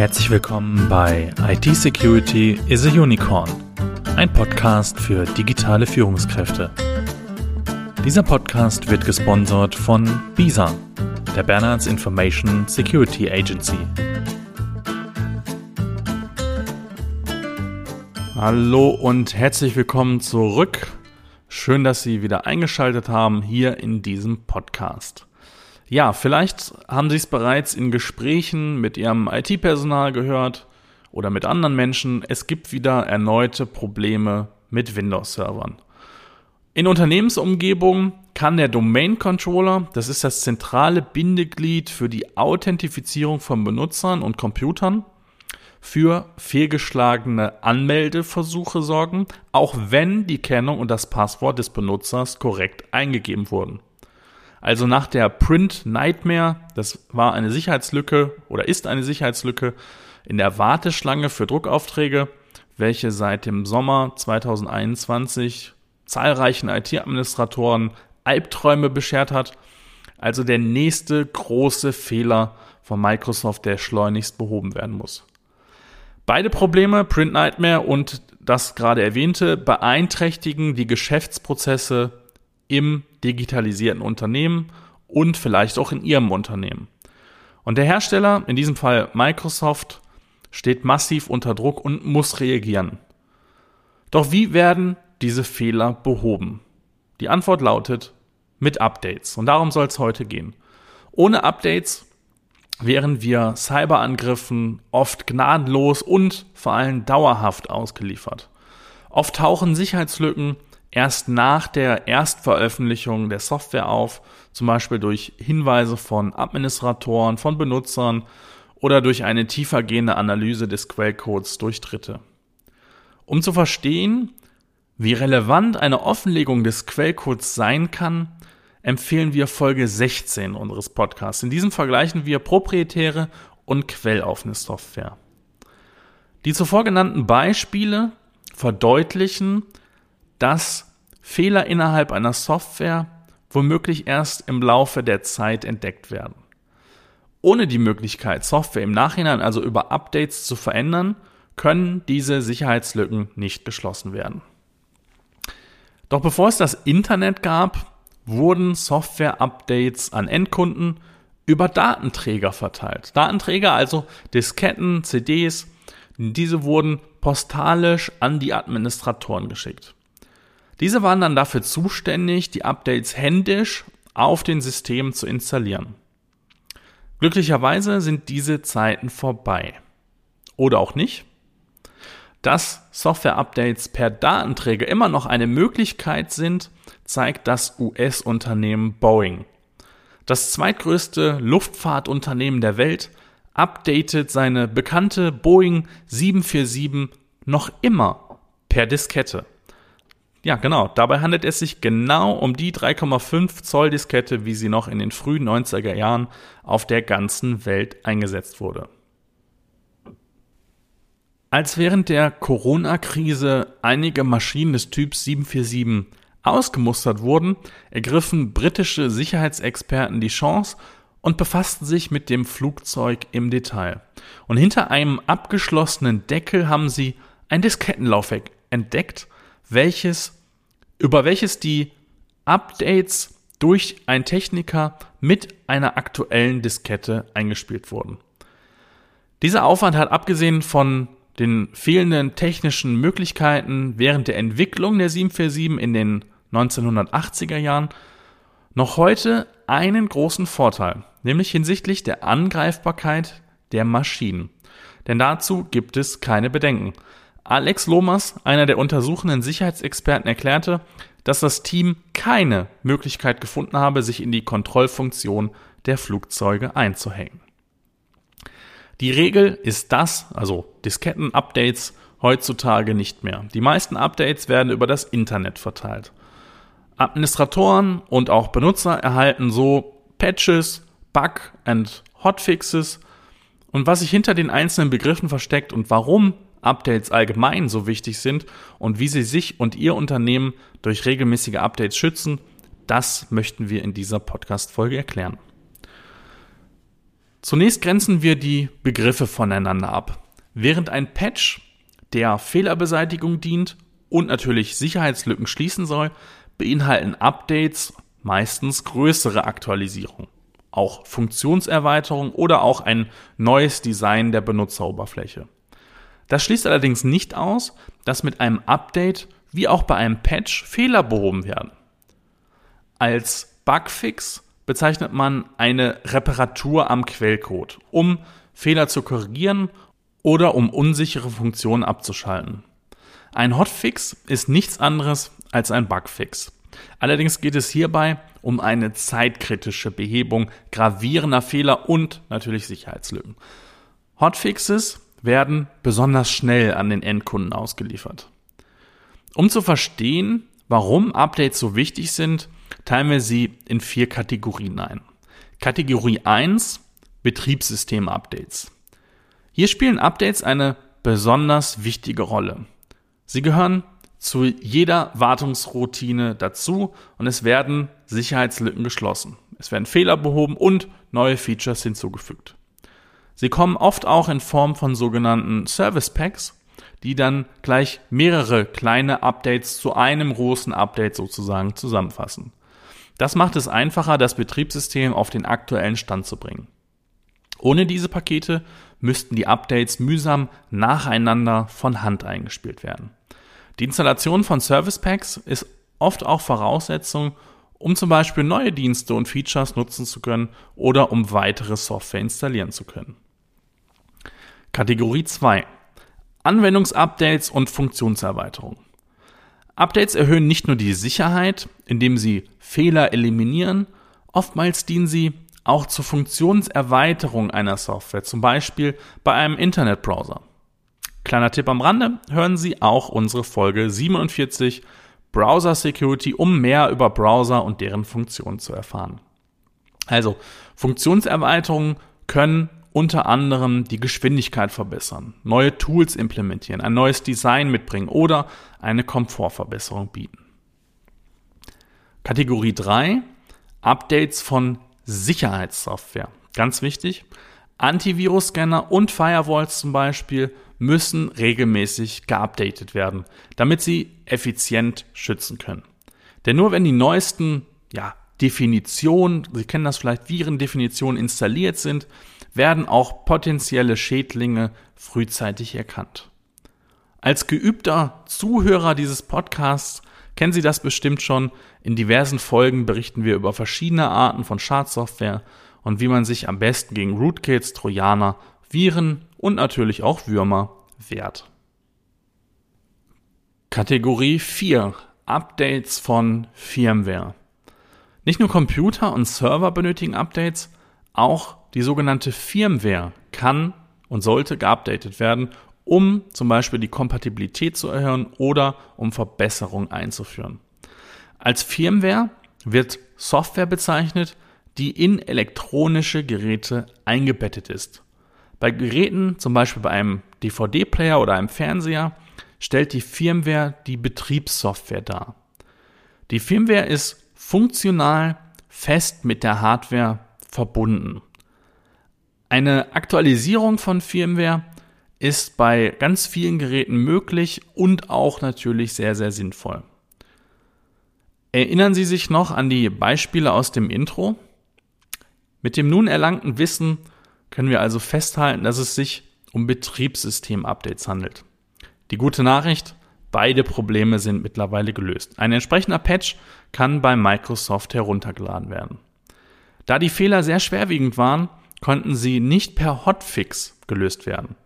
Herzlich willkommen bei IT Security is a Unicorn, ein Podcast für digitale Führungskräfte. Dieser Podcast wird gesponsert von BISA, der Bernards Information Security Agency. Hallo und herzlich willkommen zurück. Schön, dass Sie wieder eingeschaltet haben hier in diesem Podcast. Ja, vielleicht haben Sie es bereits in Gesprächen mit Ihrem IT-Personal gehört oder mit anderen Menschen. Es gibt wieder erneute Probleme mit Windows-Servern. In Unternehmensumgebungen kann der Domain Controller, das ist das zentrale Bindeglied für die Authentifizierung von Benutzern und Computern, für fehlgeschlagene Anmeldeversuche sorgen, auch wenn die Kennung und das Passwort des Benutzers korrekt eingegeben wurden. Also nach der Print Nightmare, das war eine Sicherheitslücke oder ist eine Sicherheitslücke in der Warteschlange für Druckaufträge, welche seit dem Sommer 2021 zahlreichen IT-Administratoren Albträume beschert hat. Also der nächste große Fehler von Microsoft, der schleunigst behoben werden muss. Beide Probleme, Print Nightmare und das gerade erwähnte, beeinträchtigen die Geschäftsprozesse im digitalisierten Unternehmen und vielleicht auch in Ihrem Unternehmen. Und der Hersteller, in diesem Fall Microsoft, steht massiv unter Druck und muss reagieren. Doch wie werden diese Fehler behoben? Die Antwort lautet mit Updates. Und darum soll es heute gehen. Ohne Updates wären wir Cyberangriffen oft gnadenlos und vor allem dauerhaft ausgeliefert. Oft tauchen Sicherheitslücken erst nach der Erstveröffentlichung der Software auf, zum Beispiel durch Hinweise von Administratoren, von Benutzern oder durch eine tiefergehende Analyse des Quellcodes durch Dritte. Um zu verstehen, wie relevant eine Offenlegung des Quellcodes sein kann, empfehlen wir Folge 16 unseres Podcasts. In diesem vergleichen wir proprietäre und quelloffene Software. Die zuvor genannten Beispiele verdeutlichen, dass Fehler innerhalb einer Software womöglich erst im Laufe der Zeit entdeckt werden. Ohne die Möglichkeit, Software im Nachhinein, also über Updates zu verändern, können diese Sicherheitslücken nicht geschlossen werden. Doch bevor es das Internet gab, wurden Software-Updates an Endkunden über Datenträger verteilt. Datenträger, also Disketten, CDs, diese wurden postalisch an die Administratoren geschickt. Diese waren dann dafür zuständig, die Updates händisch auf den Systemen zu installieren. Glücklicherweise sind diese Zeiten vorbei. Oder auch nicht. Dass Software-Updates per Datenträger immer noch eine Möglichkeit sind, zeigt das US-Unternehmen Boeing. Das zweitgrößte Luftfahrtunternehmen der Welt updatet seine bekannte Boeing 747 noch immer per Diskette. Ja, genau. Dabei handelt es sich genau um die 3,5 Zoll Diskette, wie sie noch in den frühen 90er Jahren auf der ganzen Welt eingesetzt wurde. Als während der Corona-Krise einige Maschinen des Typs 747 ausgemustert wurden, ergriffen britische Sicherheitsexperten die Chance und befassten sich mit dem Flugzeug im Detail. Und hinter einem abgeschlossenen Deckel haben sie ein Diskettenlaufwerk entdeckt, welches, über welches die Updates durch einen Techniker mit einer aktuellen Diskette eingespielt wurden. Dieser Aufwand hat abgesehen von den fehlenden technischen Möglichkeiten während der Entwicklung der 747 in den 1980er Jahren noch heute einen großen Vorteil, nämlich hinsichtlich der Angreifbarkeit der Maschinen. Denn dazu gibt es keine Bedenken. Alex Lomas, einer der untersuchenden Sicherheitsexperten, erklärte, dass das Team keine Möglichkeit gefunden habe, sich in die Kontrollfunktion der Flugzeuge einzuhängen. Die Regel ist das, also Disketten-Updates, heutzutage nicht mehr. Die meisten Updates werden über das Internet verteilt. Administratoren und auch Benutzer erhalten so Patches, Bug and Hotfixes und was sich hinter den einzelnen Begriffen versteckt und warum Updates allgemein so wichtig sind und wie sie sich und ihr Unternehmen durch regelmäßige Updates schützen, das möchten wir in dieser Podcast-Folge erklären. Zunächst grenzen wir die Begriffe voneinander ab. Während ein Patch der Fehlerbeseitigung dient und natürlich Sicherheitslücken schließen soll, beinhalten Updates meistens größere Aktualisierungen, auch Funktionserweiterungen oder auch ein neues Design der Benutzeroberfläche. Das schließt allerdings nicht aus, dass mit einem Update wie auch bei einem Patch Fehler behoben werden. Als Bugfix bezeichnet man eine Reparatur am Quellcode, um Fehler zu korrigieren oder um unsichere Funktionen abzuschalten. Ein Hotfix ist nichts anderes als ein Bugfix. Allerdings geht es hierbei um eine zeitkritische Behebung gravierender Fehler und natürlich Sicherheitslücken. Hotfixes werden besonders schnell an den Endkunden ausgeliefert. Um zu verstehen, warum Updates so wichtig sind, teilen wir sie in vier Kategorien ein. Kategorie 1 Betriebssystem-Updates. Hier spielen Updates eine besonders wichtige Rolle. Sie gehören zu jeder Wartungsroutine dazu und es werden Sicherheitslücken geschlossen. Es werden Fehler behoben und neue Features hinzugefügt. Sie kommen oft auch in Form von sogenannten Service Packs, die dann gleich mehrere kleine Updates zu einem großen Update sozusagen zusammenfassen. Das macht es einfacher, das Betriebssystem auf den aktuellen Stand zu bringen. Ohne diese Pakete müssten die Updates mühsam nacheinander von Hand eingespielt werden. Die Installation von Service Packs ist oft auch Voraussetzung, um zum Beispiel neue Dienste und Features nutzen zu können oder um weitere Software installieren zu können. Kategorie 2. Anwendungsupdates und Funktionserweiterungen. Updates erhöhen nicht nur die Sicherheit, indem sie Fehler eliminieren, oftmals dienen sie auch zur Funktionserweiterung einer Software, zum Beispiel bei einem Internetbrowser. Kleiner Tipp am Rande, hören Sie auch unsere Folge 47 Browser Security, um mehr über Browser und deren Funktionen zu erfahren. Also, Funktionserweiterungen können unter anderem die Geschwindigkeit verbessern, neue Tools implementieren, ein neues Design mitbringen oder eine Komfortverbesserung bieten. Kategorie 3, Updates von Sicherheitssoftware. Ganz wichtig, Antivirus-Scanner und Firewalls zum Beispiel müssen regelmäßig geupdatet werden, damit sie effizient schützen können. Denn nur wenn die neuesten ja, Definitionen, Sie kennen das vielleicht, Virendefinitionen installiert sind, werden auch potenzielle Schädlinge frühzeitig erkannt. Als geübter Zuhörer dieses Podcasts kennen Sie das bestimmt schon. In diversen Folgen berichten wir über verschiedene Arten von Schadsoftware und wie man sich am besten gegen Rootkits, Trojaner, Viren und natürlich auch Würmer wehrt. Kategorie 4 Updates von Firmware. Nicht nur Computer und Server benötigen Updates, auch die sogenannte Firmware kann und sollte geupdatet werden, um zum Beispiel die Kompatibilität zu erhöhen oder um Verbesserungen einzuführen. Als Firmware wird Software bezeichnet, die in elektronische Geräte eingebettet ist. Bei Geräten, zum Beispiel bei einem DVD-Player oder einem Fernseher, stellt die Firmware die Betriebssoftware dar. Die Firmware ist funktional fest mit der Hardware verbunden. Eine Aktualisierung von Firmware ist bei ganz vielen Geräten möglich und auch natürlich sehr, sehr sinnvoll. Erinnern Sie sich noch an die Beispiele aus dem Intro? Mit dem nun erlangten Wissen können wir also festhalten, dass es sich um Betriebssystem-Updates handelt. Die gute Nachricht, beide Probleme sind mittlerweile gelöst. Ein entsprechender Patch kann bei Microsoft heruntergeladen werden. Da die Fehler sehr schwerwiegend waren, konnten sie nicht per Hotfix gelöst werden.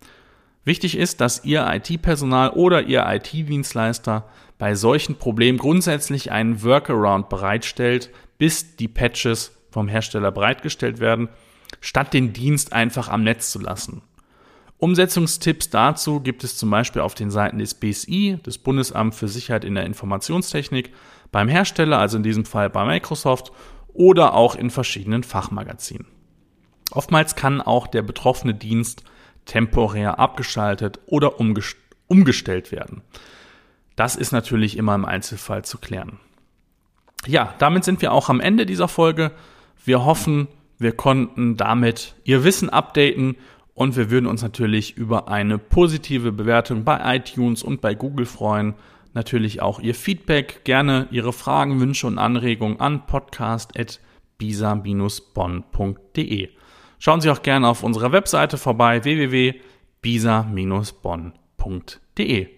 Wichtig ist, dass Ihr IT-Personal oder Ihr IT-Dienstleister bei solchen Problemen grundsätzlich einen Workaround bereitstellt, bis die Patches vom Hersteller bereitgestellt werden, statt den Dienst einfach am Netz zu lassen. Umsetzungstipps dazu gibt es zum Beispiel auf den Seiten des BSI, des Bundesamt für Sicherheit in der Informationstechnik, beim Hersteller, also in diesem Fall bei Microsoft, oder auch in verschiedenen Fachmagazinen. Oftmals kann auch der betroffene Dienst temporär abgeschaltet oder umgestellt werden. Das ist natürlich immer im Einzelfall zu klären. Ja, damit sind wir auch am Ende dieser Folge. Wir hoffen, Wir konnten damit Ihr Wissen updaten und wir würden uns natürlich über eine positive Bewertung bei iTunes und bei Google freuen. Natürlich auch Ihr Feedback, gerne Ihre Fragen, Wünsche und Anregungen an podcast.bisa-bonn.de. Schauen Sie auch gerne auf unserer Webseite vorbei www.bisa-bonn.de.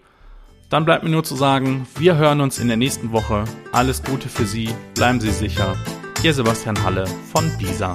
Dann bleibt mir nur zu sagen, wir hören uns in der nächsten Woche. Alles Gute für Sie, bleiben Sie sicher. Ihr Sebastian Halle von Bisa.